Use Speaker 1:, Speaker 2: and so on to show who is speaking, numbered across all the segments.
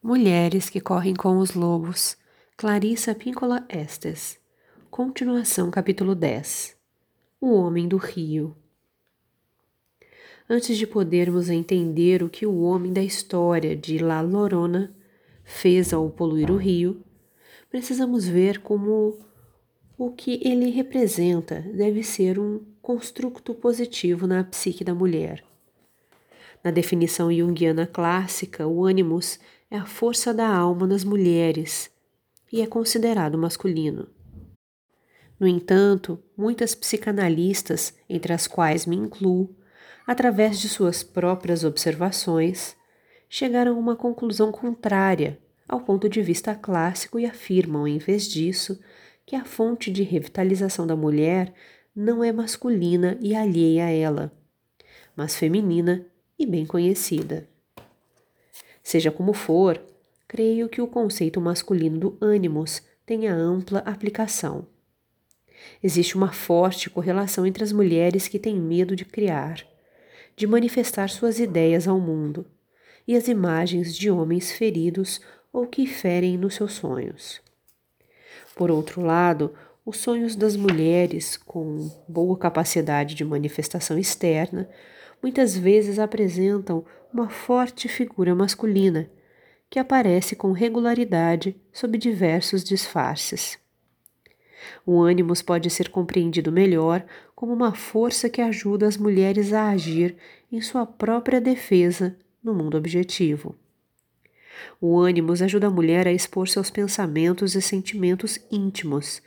Speaker 1: Mulheres que correm com os lobos. Clarissa Píncola Estes. Continuação, capítulo 10. O homem do rio. Antes de podermos entender o que o homem da história de La Lorona fez ao poluir o rio, precisamos ver como o que ele representa deve ser um construto positivo na psique da mulher. Na definição junguiana clássica, o ânimos é a força da alma nas mulheres e é considerado masculino. No entanto, muitas psicanalistas, entre as quais me incluo, através de suas próprias observações, chegaram a uma conclusão contrária ao ponto de vista clássico e afirmam, em vez disso, que a fonte de revitalização da mulher não é masculina e alheia a ela, mas feminina e bem conhecida. Seja como for, creio que o conceito masculino do ânimos tenha ampla aplicação. Existe uma forte correlação entre as mulheres que têm medo de criar, de manifestar suas ideias ao mundo, e as imagens de homens feridos ou que ferem nos seus sonhos. Por outro lado, os sonhos das mulheres com boa capacidade de manifestação externa muitas vezes apresentam uma forte figura masculina que aparece com regularidade sob diversos disfarces. O ânimos pode ser compreendido melhor como uma força que ajuda as mulheres a agir em sua própria defesa no mundo objetivo. O ânimos ajuda a mulher a expor seus pensamentos e sentimentos íntimos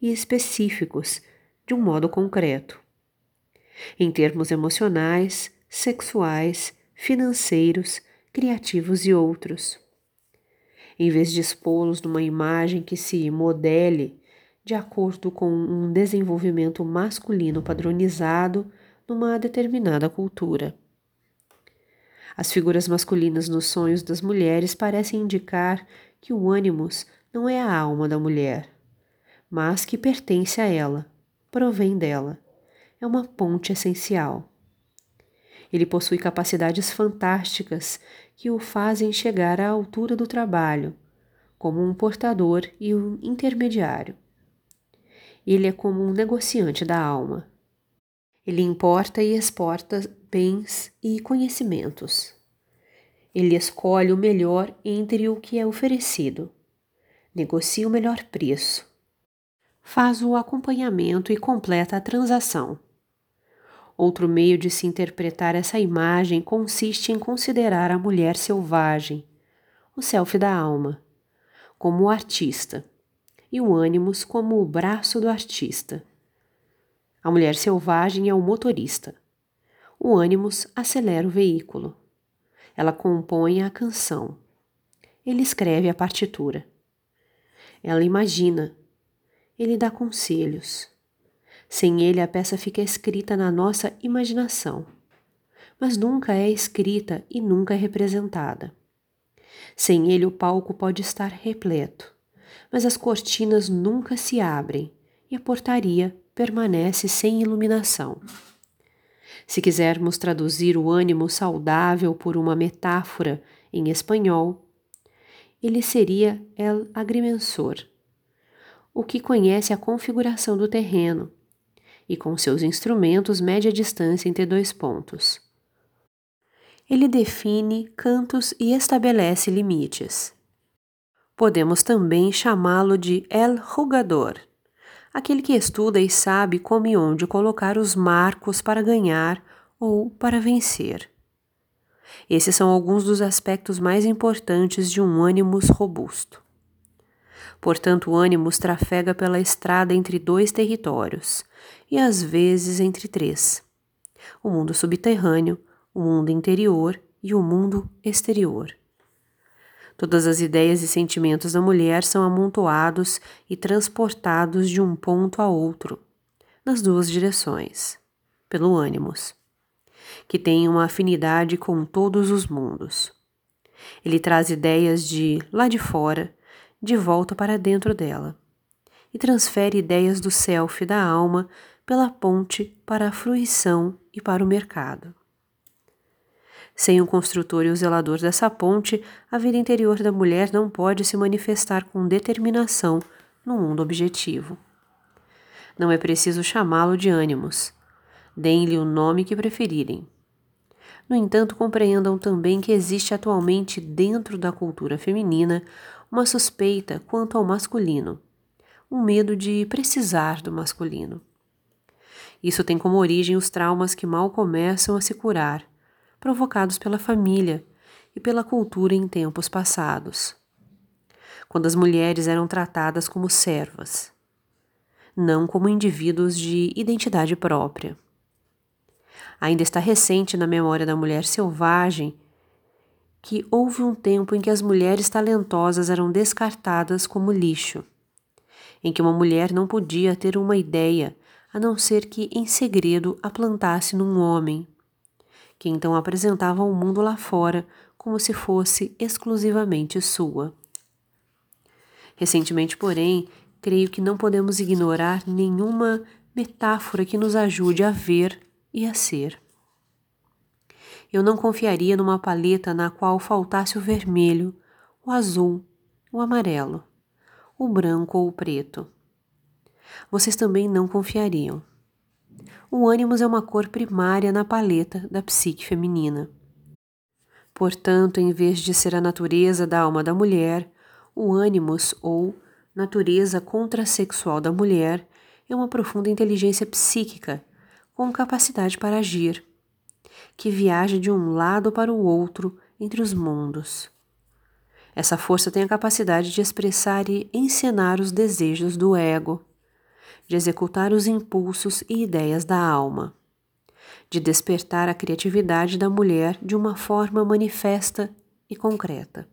Speaker 1: e específicos de um modo concreto. Em termos emocionais, sexuais, financeiros, criativos e outros. Em vez de expô-los numa imagem que se modele de acordo com um desenvolvimento masculino padronizado numa determinada cultura. As figuras masculinas nos sonhos das mulheres parecem indicar que o ânimos não é a alma da mulher, mas que pertence a ela, provém dela, é uma ponte essencial. Ele possui capacidades fantásticas que o fazem chegar à altura do trabalho, como um portador e um intermediário. Ele é como um negociante da alma. Ele importa e exporta bens e conhecimentos. Ele escolhe o melhor entre o que é oferecido, negocia o melhor preço, faz o acompanhamento e completa a transação. Outro meio de se interpretar essa imagem consiste em considerar a mulher selvagem, o self da alma, como o artista, e o ânimos como o braço do artista. A mulher selvagem é o motorista. O ânimos acelera o veículo. Ela compõe a canção. Ele escreve a partitura. Ela imagina. Ele dá conselhos. Sem ele, a peça fica escrita na nossa imaginação, mas nunca é escrita e nunca é representada. Sem ele, o palco pode estar repleto, mas as cortinas nunca se abrem e a portaria permanece sem iluminação. Se quisermos traduzir o ânimo saudável por uma metáfora em espanhol, ele seria el agrimensor, o que conhece a configuração do terreno, e com seus instrumentos mede a distância entre dois pontos. Ele define cantos e estabelece limites. Podemos também chamá-lo de El Jugador, aquele que estuda e sabe como e onde colocar os marcos para ganhar ou para vencer. Esses são alguns dos aspectos mais importantes de um ânimos robusto. Portanto, o ânimos trafega pela estrada entre dois territórios, e às vezes entre três: o mundo subterrâneo, o mundo interior e o mundo exterior. Todas as ideias e sentimentos da mulher são amontoados e transportados de um ponto a outro, nas duas direções, pelo ânimos, que tem uma afinidade com todos os mundos. Ele traz ideias de lá de fora de volta para dentro dela e transfere ideias do self da alma pela ponte para a fruição e para o mercado. Sem o construtor e o zelador dessa ponte, a vida interior da mulher não pode se manifestar com determinação no mundo objetivo. Não é preciso chamá-lo de ânimos. Deem-lhe o nome que preferirem. No entanto, compreendam também que existe atualmente dentro da cultura feminina uma suspeita quanto ao masculino, um medo de precisar do masculino. Isso tem como origem os traumas que mal começam a se curar, provocados pela família e pela cultura em tempos passados, quando as mulheres eram tratadas como servas, não como indivíduos de identidade própria. Ainda está recente na memória da mulher selvagem que houve um tempo em que as mulheres talentosas eram descartadas como lixo, em que uma mulher não podia ter uma ideia a não ser que em segredo a plantasse num homem, que então apresentava ao mundo lá fora como se fosse exclusivamente sua. Recentemente, porém, creio que não podemos ignorar nenhuma metáfora que nos ajude a ver e a ser. Eu não confiaria numa paleta na qual faltasse o vermelho, o azul, o amarelo, o branco ou o preto. Vocês também não confiariam. O ânimos é uma cor primária na paleta da psique feminina. Portanto, em vez de ser a natureza da alma da mulher, o ânimos ou natureza contrasexual da mulher é uma profunda inteligência psíquica com capacidade para agir, que viaja de um lado para o outro entre os mundos. Essa força tem a capacidade de expressar e encenar os desejos do ego, de executar os impulsos e ideias da alma, de despertar a criatividade da mulher de uma forma manifesta e concreta.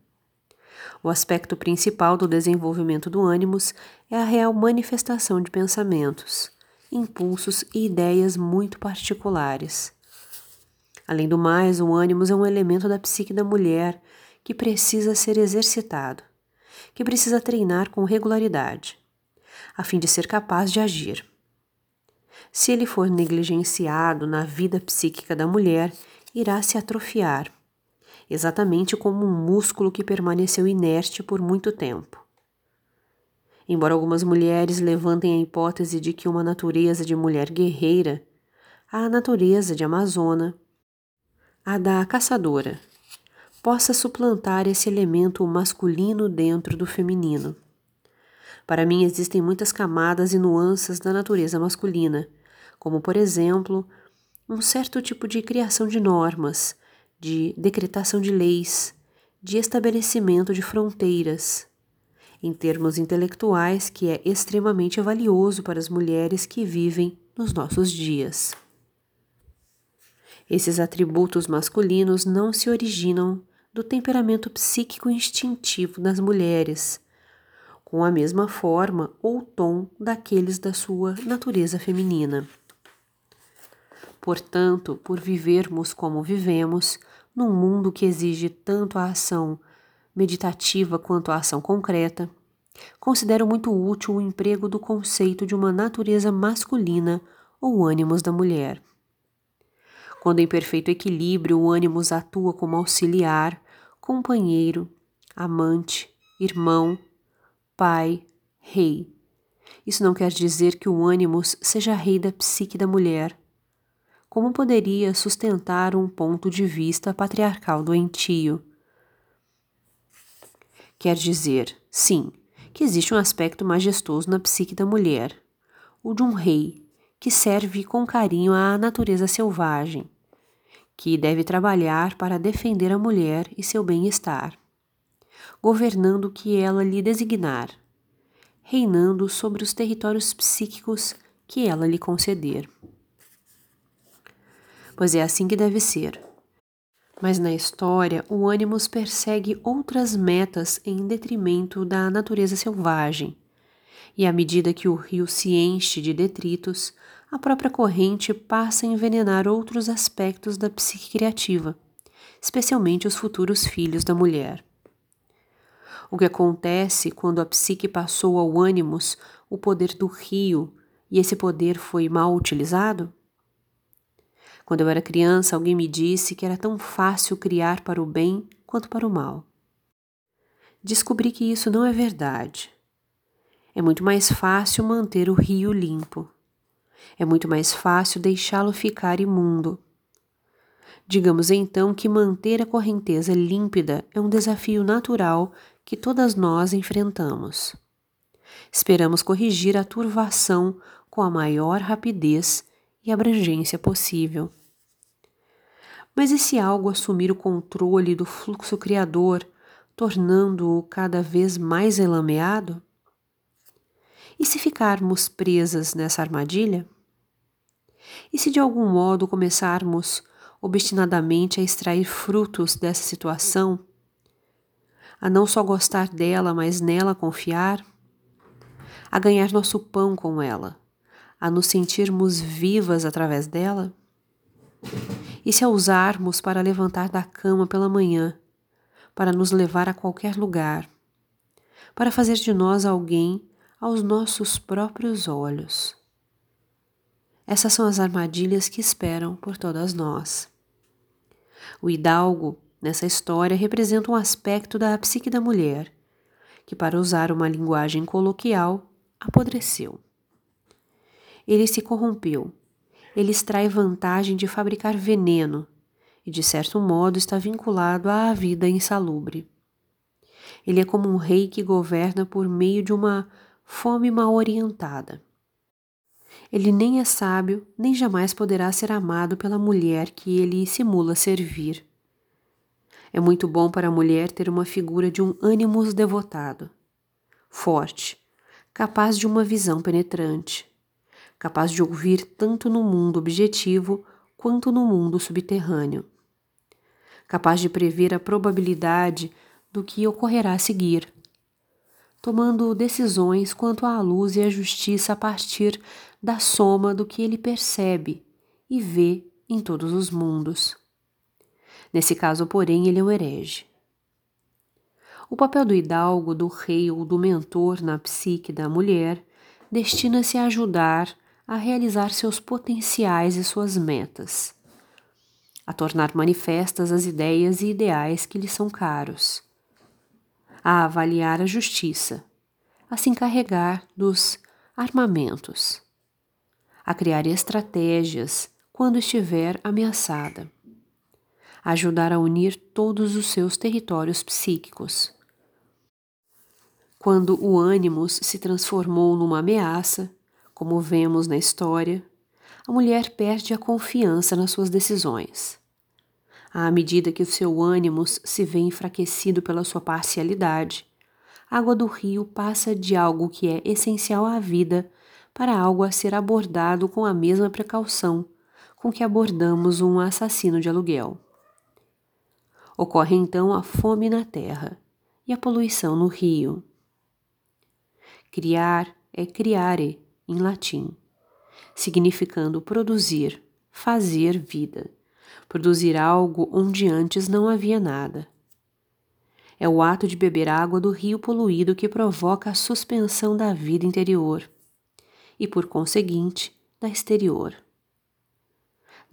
Speaker 1: O aspecto principal do desenvolvimento do ânimos é a real manifestação de pensamentos, impulsos e ideias muito particulares. Além do mais, o ânimos é um elemento da psique da mulher que precisa ser exercitado, que precisa treinar com regularidade, a fim de ser capaz de agir. Se ele for negligenciado na vida psíquica da mulher, irá se atrofiar, exatamente como um músculo que permaneceu inerte por muito tempo. Embora algumas mulheres levantem a hipótese de que uma natureza de mulher guerreira, a natureza de amazona, a da caçadora, possa suplantar esse elemento masculino dentro do feminino. Para mim, existem muitas camadas e nuances da natureza masculina, como, por exemplo, um certo tipo de criação de normas, de decretação de leis, de estabelecimento de fronteiras, em termos intelectuais, que é extremamente valioso para as mulheres que vivem nos nossos dias. Esses atributos masculinos não se originam do temperamento psíquico instintivo das mulheres, com a mesma forma ou tom daqueles da sua natureza feminina. Portanto, por vivermos como vivemos, num mundo que exige tanto a ação meditativa quanto a ação concreta, considero muito útil o emprego do conceito de uma natureza masculina ou ânimos da mulher. Quando em perfeito equilíbrio, o ânimos atua como auxiliar, companheiro, amante, irmão, pai, rei. Isso não quer dizer que o ânimos seja rei da psique da mulher. Como poderia sustentar um ponto de vista patriarcal doentio? Quer dizer, sim, que existe um aspecto majestoso na psique da mulher, o de um rei, que serve com carinho à natureza selvagem, que deve trabalhar para defender a mulher e seu bem-estar, governando o que ela lhe designar, reinando sobre os territórios psíquicos que ela lhe conceder. Pois é assim que deve ser. Mas na história, o ânimos persegue outras metas em detrimento da natureza selvagem. E à medida que o rio se enche de detritos, a própria corrente passa a envenenar outros aspectos da psique criativa, especialmente os futuros filhos da mulher. O que acontece quando a psique passou ao ânimos o poder do rio e esse poder foi mal utilizado? Quando eu era criança, alguém me disse que era tão fácil criar para o bem quanto para o mal. Descobri que isso não é verdade. É muito mais fácil manter o rio limpo. É muito mais fácil deixá-lo ficar imundo. Digamos então que manter a correnteza límpida é um desafio natural que todas nós enfrentamos. Esperamos corrigir a turvação com a maior rapidez e abrangência possível. Mas e se algo assumir o controle do fluxo criador, tornando-o cada vez mais elameado? E se ficarmos presas nessa armadilha? E se de algum modo começarmos obstinadamente a extrair frutos dessa situação, a não só gostar dela, mas nela confiar, a ganhar nosso pão com ela, a nos sentirmos vivas através dela? E se a usarmos para levantar da cama pela manhã, para nos levar a qualquer lugar, para fazer de nós alguém aos nossos próprios olhos? Essas são as armadilhas que esperam por todas nós. O hidalgo, nessa história, representa um aspecto da psique da mulher, que, para usar uma linguagem coloquial, apodreceu. Ele se corrompeu. Ele extrai vantagem de fabricar veneno e, de certo modo, está vinculado à vida insalubre. Ele é como um rei que governa por meio de uma fome mal orientada. Ele nem é sábio, nem jamais poderá ser amado pela mulher que ele simula servir. É muito bom para a mulher ter uma figura de um ânimos devotado, forte, capaz de uma visão penetrante, capaz de ouvir tanto no mundo objetivo quanto no mundo subterrâneo, capaz de prever a probabilidade do que ocorrerá a seguir, tomando decisões quanto à luz e à justiça a partir da soma do que ele percebe e vê em todos os mundos. Nesse caso, porém, ele é o herege. O papel do hidalgo, do rei ou do mentor na psique da mulher destina-se a ajudar a realizar seus potenciais e suas metas, a tornar manifestas as ideias e ideais que lhe são caros, a avaliar a justiça, a se encarregar dos armamentos, a criar estratégias quando estiver ameaçada, ajudar a unir todos os seus territórios psíquicos. Quando o ânimos se transformou numa ameaça, como vemos na história, a mulher perde a confiança nas suas decisões. À medida que o seu ânimo se vê enfraquecido pela sua parcialidade, a água do rio passa de algo que é essencial à vida para algo a ser abordado com a mesma precaução com que abordamos um assassino de aluguel. Ocorre então a fome na terra e a poluição no rio. Criar é criare em latim, significando produzir, fazer vida, produzir algo onde antes não havia nada. É o ato de beber água do rio poluído que provoca a suspensão da vida interior e, por conseguinte, da exterior.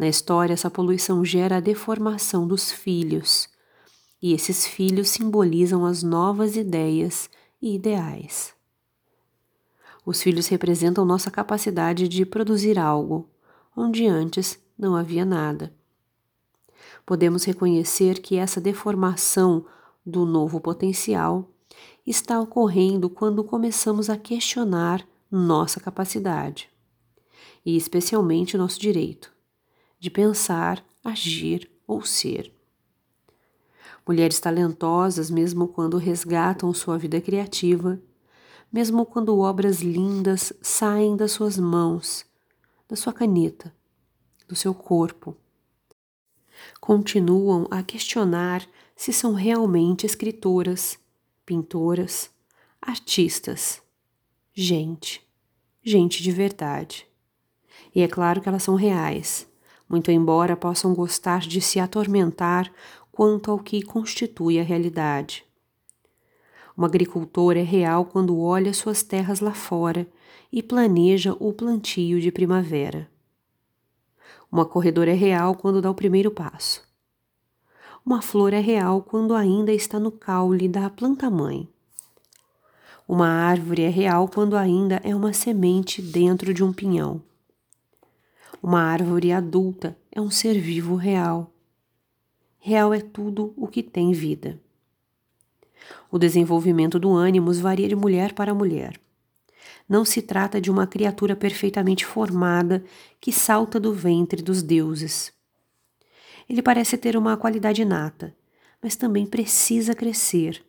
Speaker 1: Na história, essa poluição gera a deformação dos filhos, e esses filhos simbolizam as novas ideias e ideais. Os filhos representam nossa capacidade de produzir algo, onde antes não havia nada. Podemos reconhecer que essa deformação do novo potencial está ocorrendo quando começamos a questionar nossa capacidade e, especialmente, nosso direito de pensar, agir ou ser. Mulheres talentosas, mesmo quando resgatam sua vida criativa, mesmo quando obras lindas saem das suas mãos, da sua caneta, do seu corpo. Continuam a questionar se são realmente escritoras, pintoras, artistas, gente, gente de verdade. E é claro que elas são reais, muito embora possam gostar de se atormentar quanto ao que constitui a realidade. Um agricultor é real quando olha suas terras lá fora e planeja o plantio de primavera. Uma corredora é real quando dá o primeiro passo. Uma flor é real quando ainda está no caule da planta-mãe. Uma árvore é real quando ainda é uma semente dentro de um pinhão. Uma árvore adulta é um ser vivo real. Real é tudo o que tem vida. O desenvolvimento do ânimos varia de mulher para mulher. Não se trata de uma criatura perfeitamente formada que salta do ventre dos deuses. Ele parece ter uma qualidade inata, mas também precisa crescer,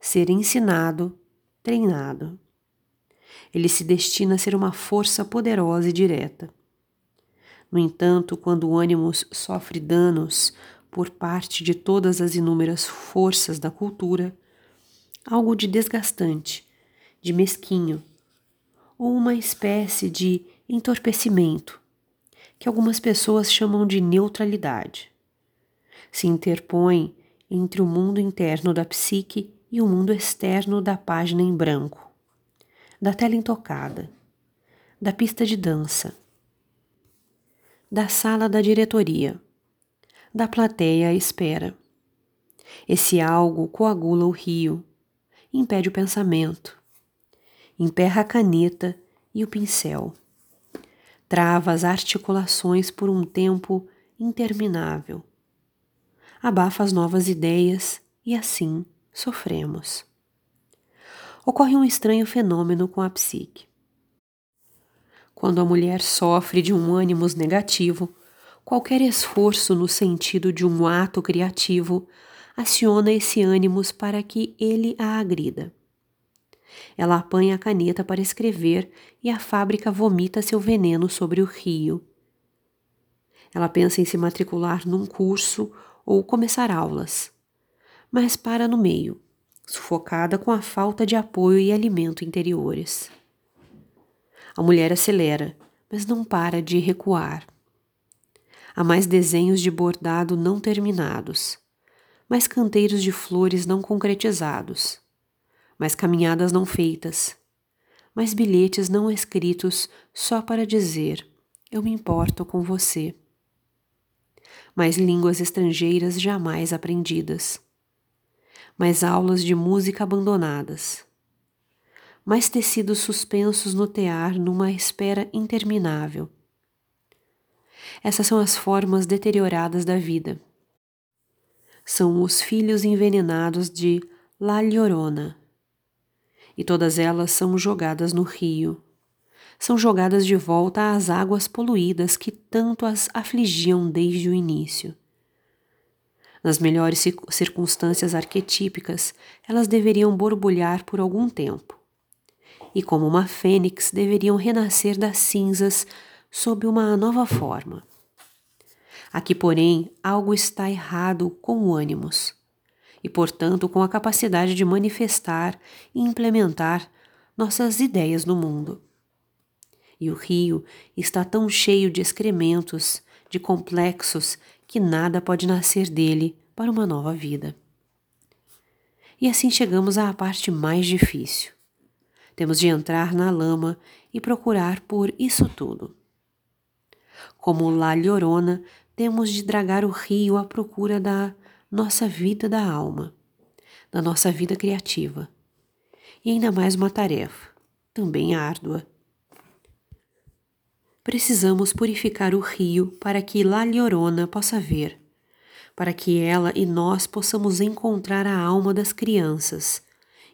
Speaker 1: ser ensinado, treinado. Ele se destina a ser uma força poderosa e direta. No entanto, quando o ânimos sofre danos por parte de todas as inúmeras forças da cultura, algo de desgastante, de mesquinho, ou uma espécie de entorpecimento, que algumas pessoas chamam de neutralidade. Se interpõe entre o mundo interno da psique e o mundo externo da página em branco, da tela intocada, da pista de dança, da sala da diretoria, da plateia à espera. Esse algo coagula o rio, impede o pensamento, emperra a caneta e o pincel. Trava as articulações por um tempo interminável. Abafa as novas ideias e assim sofremos. Ocorre um estranho fenômeno com a psique. Quando a mulher sofre de um ânimos negativo, qualquer esforço no sentido de um ato criativo aciona esse ânimos para que ele a agrida. Ela apanha a caneta para escrever e a fábrica vomita seu veneno sobre o rio. Ela pensa em se matricular num curso ou começar aulas, mas para no meio, sufocada com a falta de apoio e alimento interiores. A mulher acelera, mas não para de recuar. Há mais desenhos de bordado não terminados, mais canteiros de flores não concretizados mais caminhadas não feitas, mais bilhetes não escritos só para dizer: Eu me importo com você. Mais línguas estrangeiras jamais aprendidas. Mais aulas de música abandonadas. Mais tecidos suspensos no tear numa espera interminável. Essas são as formas deterioradas da vida. São os filhos envenenados de La Llorona e todas elas são jogadas no rio. São jogadas de volta às águas poluídas que tanto as afligiam desde o início. Nas melhores circunstâncias arquetípicas, elas deveriam borbulhar por algum tempo. E como uma fênix, deveriam renascer das cinzas sob uma nova forma. Aqui, porém, algo está errado com o ânimos e, portanto, com a capacidade de manifestar e implementar nossas ideias no mundo. E o rio está tão cheio de excrementos, de complexos, que nada pode nascer dele para uma nova vida. E assim chegamos à parte mais difícil. Temos de entrar na lama e procurar por isso tudo. Como La Llorona, temos de dragar o rio à procura da nossa vida da alma, da nossa vida criativa. E ainda mais uma tarefa, também árdua. Precisamos purificar o rio para que La Llorona possa ver, para que ela e nós possamos encontrar a alma das crianças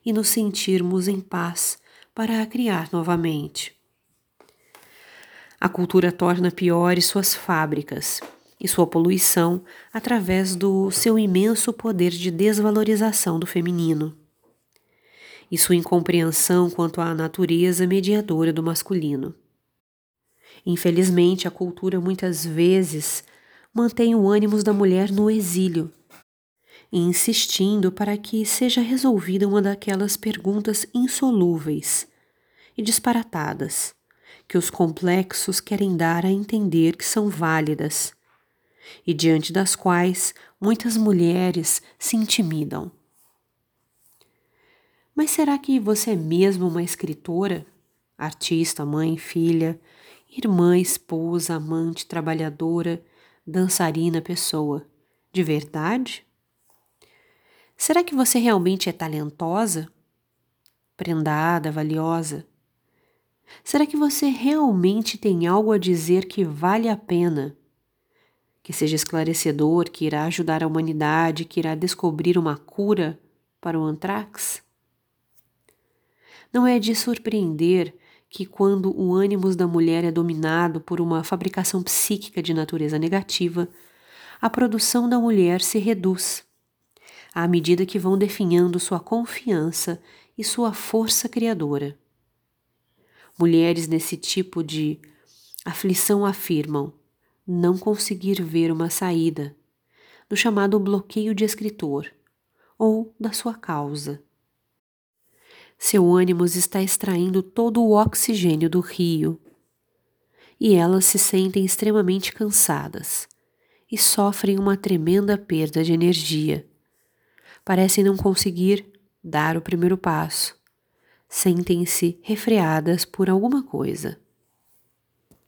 Speaker 1: e nos sentirmos em paz para a criar novamente. A cultura torna piores suas fábricas e sua poluição através do seu imenso poder de desvalorização do feminino e sua incompreensão quanto à natureza mediadora do masculino. Infelizmente, a cultura muitas vezes mantém o ânimo da mulher no exílio, insistindo para que seja resolvida uma daquelas perguntas insolúveis e disparatadas que os complexos querem dar a entender que são válidas e diante das quais muitas mulheres se intimidam. Mas será que você é mesmo uma escritora, artista, mãe, filha, irmã, esposa, amante, trabalhadora, dançarina, pessoa. De verdade? Será que você realmente é talentosa? Prendada, valiosa? Será que você realmente tem algo a dizer que vale a pena? Que seja esclarecedor, que irá ajudar a humanidade, que irá descobrir uma cura para o antrax? Não é de surpreender que, quando o ânimo da mulher é dominado por uma fabricação psíquica de natureza negativa, a produção da mulher se reduz, à medida que vão definhando sua confiança e sua força criadora. Mulheres nesse tipo de aflição afirmam não conseguir ver uma saída, no chamado bloqueio de escritor, ou da sua causa. Seu ânimo está extraindo todo o oxigênio do rio, e elas se sentem extremamente cansadas e sofrem uma tremenda perda de energia. Parecem não conseguir dar o primeiro passo sentem-se refreadas por alguma coisa.